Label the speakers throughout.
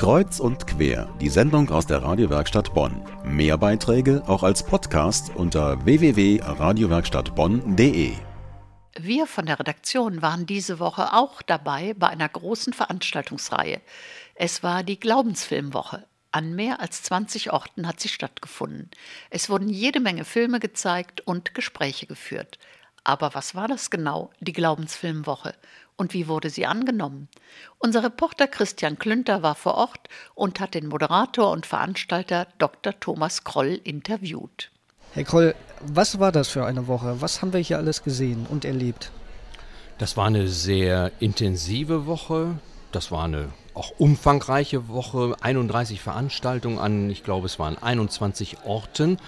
Speaker 1: Kreuz und quer, die Sendung aus der Radiowerkstatt Bonn. Mehr Beiträge auch als Podcast unter www.radiowerkstattbonn.de.
Speaker 2: Wir von der Redaktion waren diese Woche auch dabei bei einer großen Veranstaltungsreihe. Es war die Glaubensfilmwoche. An mehr als 20 Orten hat sie stattgefunden. Es wurden jede Menge Filme gezeigt und Gespräche geführt. Aber was war das genau, die Glaubensfilmwoche? Und wie wurde sie angenommen? Unser Reporter Christian Klünter war vor Ort und hat den Moderator und Veranstalter Dr. Thomas Kroll interviewt.
Speaker 3: Herr Kroll, was war das für eine Woche? Was haben wir hier alles gesehen und erlebt?
Speaker 4: Das war eine sehr intensive Woche. Das war eine auch umfangreiche Woche. 31 Veranstaltungen an, ich glaube, es waren 21 Orten.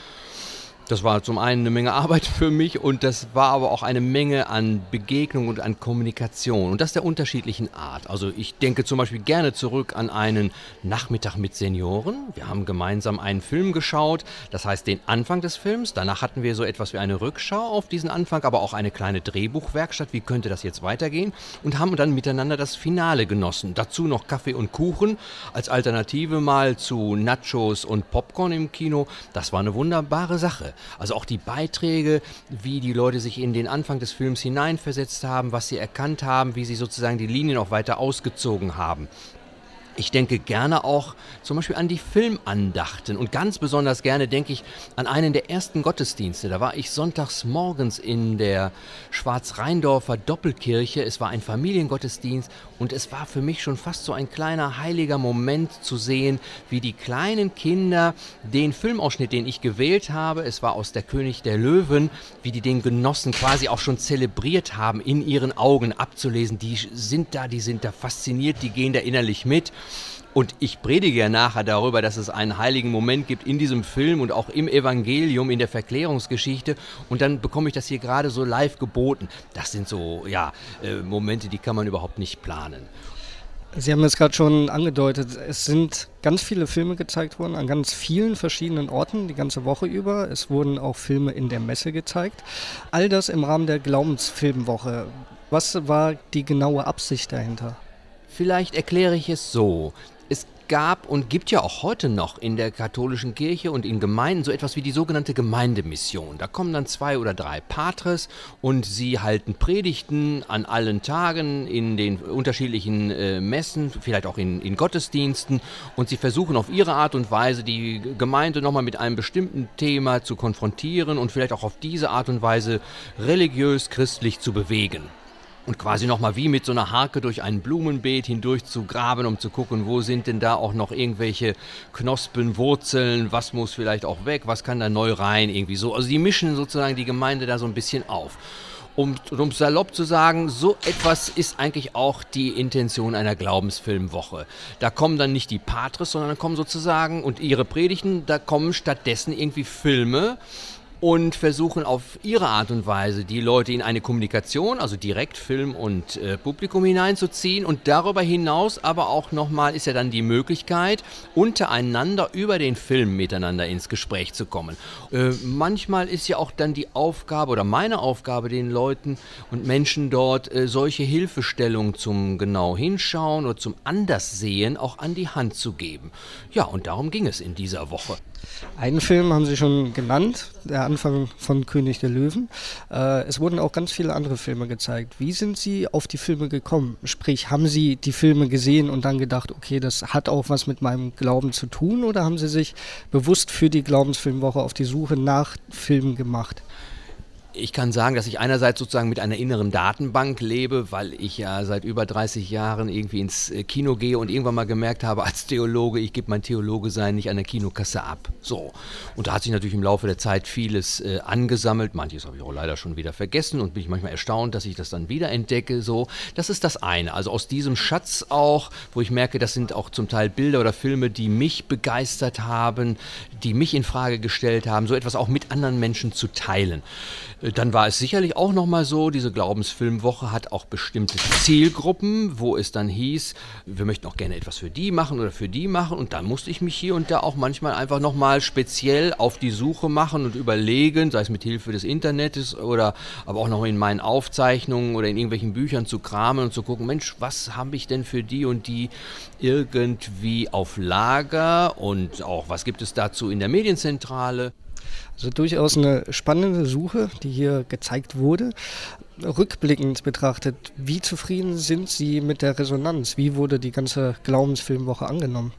Speaker 4: Das war zum einen eine Menge Arbeit für mich und das war aber auch eine Menge an Begegnung und an Kommunikation und das der unterschiedlichen Art. Also ich denke zum Beispiel gerne zurück an einen Nachmittag mit Senioren. Wir haben gemeinsam einen Film geschaut, das heißt den Anfang des Films. Danach hatten wir so etwas wie eine Rückschau auf diesen Anfang, aber auch eine kleine Drehbuchwerkstatt. Wie könnte das jetzt weitergehen? Und haben dann miteinander das Finale genossen. Dazu noch Kaffee und Kuchen als Alternative mal zu Nachos und Popcorn im Kino. Das war eine wunderbare Sache. Also auch die Beiträge, wie die Leute sich in den Anfang des Films hineinversetzt haben, was sie erkannt haben, wie sie sozusagen die Linien auch weiter ausgezogen haben. Ich denke gerne auch zum Beispiel an die Filmandachten und ganz besonders gerne denke ich an einen der ersten Gottesdienste. Da war ich sonntags morgens in der Schwarz-Rheindorfer Doppelkirche. Es war ein Familiengottesdienst und es war für mich schon fast so ein kleiner heiliger Moment zu sehen, wie die kleinen Kinder den Filmausschnitt, den ich gewählt habe, es war aus der König der Löwen, wie die den Genossen quasi auch schon zelebriert haben, in ihren Augen abzulesen. Die sind da, die sind da fasziniert, die gehen da innerlich mit. Und ich predige ja nachher darüber, dass es einen heiligen Moment gibt in diesem Film und auch im Evangelium, in der Verklärungsgeschichte. Und dann bekomme ich das hier gerade so live geboten. Das sind so, ja, äh, Momente, die kann man überhaupt nicht planen.
Speaker 3: Sie haben es gerade schon angedeutet, es sind ganz viele Filme gezeigt worden an ganz vielen verschiedenen Orten die ganze Woche über. Es wurden auch Filme in der Messe gezeigt. All das im Rahmen der Glaubensfilmwoche. Was war die genaue Absicht dahinter?
Speaker 4: Vielleicht erkläre ich es so. Es gab und gibt ja auch heute noch in der katholischen Kirche und in Gemeinden so etwas wie die sogenannte Gemeindemission. Da kommen dann zwei oder drei Patres und sie halten Predigten an allen Tagen in den unterschiedlichen äh, Messen, vielleicht auch in, in Gottesdiensten und sie versuchen auf ihre Art und Weise die Gemeinde nochmal mit einem bestimmten Thema zu konfrontieren und vielleicht auch auf diese Art und Weise religiös christlich zu bewegen und quasi nochmal wie mit so einer Harke durch ein Blumenbeet hindurch zu graben, um zu gucken, wo sind denn da auch noch irgendwelche Knospen, Wurzeln, was muss vielleicht auch weg, was kann da neu rein, irgendwie so. Also die mischen sozusagen die Gemeinde da so ein bisschen auf. Um, um salopp zu sagen, so etwas ist eigentlich auch die Intention einer Glaubensfilmwoche. Da kommen dann nicht die Patres, sondern dann kommen sozusagen und ihre Predigten, da kommen stattdessen irgendwie Filme, und versuchen auf ihre Art und Weise die Leute in eine Kommunikation, also direkt Film und äh, Publikum hineinzuziehen und darüber hinaus aber auch nochmal ist ja dann die Möglichkeit, untereinander über den Film miteinander ins Gespräch zu kommen. Äh, manchmal ist ja auch dann die Aufgabe oder meine Aufgabe den Leuten und Menschen dort äh, solche Hilfestellungen zum genau hinschauen oder zum Anderssehen auch an die Hand zu geben. Ja, und darum ging es in dieser Woche.
Speaker 3: Einen Film haben Sie schon genannt, der Anfang von König der Löwen. Äh, es wurden auch ganz viele andere Filme gezeigt. Wie sind Sie auf die Filme gekommen? Sprich, haben Sie die Filme gesehen und dann gedacht, okay, das hat auch was mit meinem Glauben zu tun? Oder haben Sie sich bewusst für die Glaubensfilmwoche auf die Suche nach Filmen gemacht?
Speaker 4: Ich kann sagen, dass ich einerseits sozusagen mit einer inneren Datenbank lebe, weil ich ja seit über 30 Jahren irgendwie ins äh, Kino gehe und irgendwann mal gemerkt habe als Theologe, ich gebe mein Theologe-Sein nicht an der Kinokasse ab. So. Und da hat sich natürlich im Laufe der Zeit vieles äh, angesammelt. Manches habe ich auch leider schon wieder vergessen und bin ich manchmal erstaunt, dass ich das dann wieder entdecke. So. Das ist das eine. Also aus diesem Schatz auch, wo ich merke, das sind auch zum Teil Bilder oder Filme, die mich begeistert haben, die mich in Frage gestellt haben, so etwas auch mit anderen Menschen zu teilen. Dann war es sicherlich auch nochmal so, diese Glaubensfilmwoche hat auch bestimmte Zielgruppen, wo es dann hieß, wir möchten auch gerne etwas für die machen oder für die machen. Und dann musste ich mich hier und da auch manchmal einfach nochmal speziell auf die Suche machen und überlegen, sei es mit Hilfe des Internets oder aber auch noch in meinen Aufzeichnungen oder in irgendwelchen Büchern zu kramen und zu gucken, Mensch, was habe ich denn für die und die irgendwie auf Lager und auch was gibt es dazu in der Medienzentrale?
Speaker 3: Also durchaus eine spannende Suche, die hier gezeigt wurde. Rückblickend betrachtet, wie zufrieden sind Sie mit der Resonanz? Wie wurde die ganze Glaubensfilmwoche angenommen?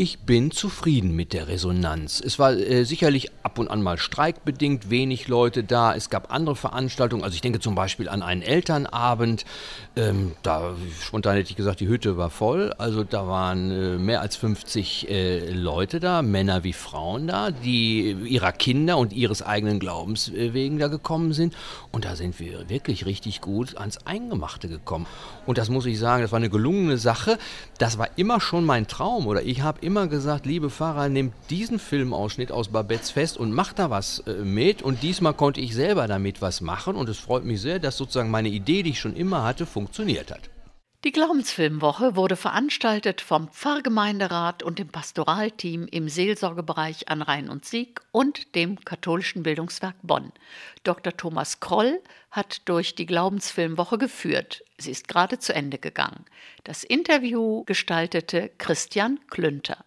Speaker 4: Ich bin zufrieden mit der Resonanz. Es war äh, sicherlich ab und an mal streikbedingt wenig Leute da. Es gab andere Veranstaltungen. Also ich denke zum Beispiel an einen Elternabend. Ähm, da spontan hätte ich gesagt, die Hütte war voll. Also da waren äh, mehr als 50 äh, Leute da, Männer wie Frauen da, die ihrer Kinder und ihres eigenen Glaubens äh, wegen da gekommen sind. Und da sind wir wirklich richtig gut ans Eingemachte gekommen. Und das muss ich sagen, das war eine gelungene Sache. Das war immer schon mein Traum. Oder ich habe immer gesagt, liebe Fahrer, nehmt diesen Filmausschnitt aus Babets fest und macht da was äh, mit. Und diesmal konnte ich selber damit was machen. Und es freut mich sehr, dass sozusagen meine Idee, die ich schon immer hatte, funktioniert hat.
Speaker 2: Die Glaubensfilmwoche wurde veranstaltet vom Pfarrgemeinderat und dem Pastoralteam im Seelsorgebereich an Rhein und Sieg und dem katholischen Bildungswerk Bonn. Dr. Thomas Kroll hat durch die Glaubensfilmwoche geführt. Sie ist gerade zu Ende gegangen. Das Interview gestaltete Christian Klünter.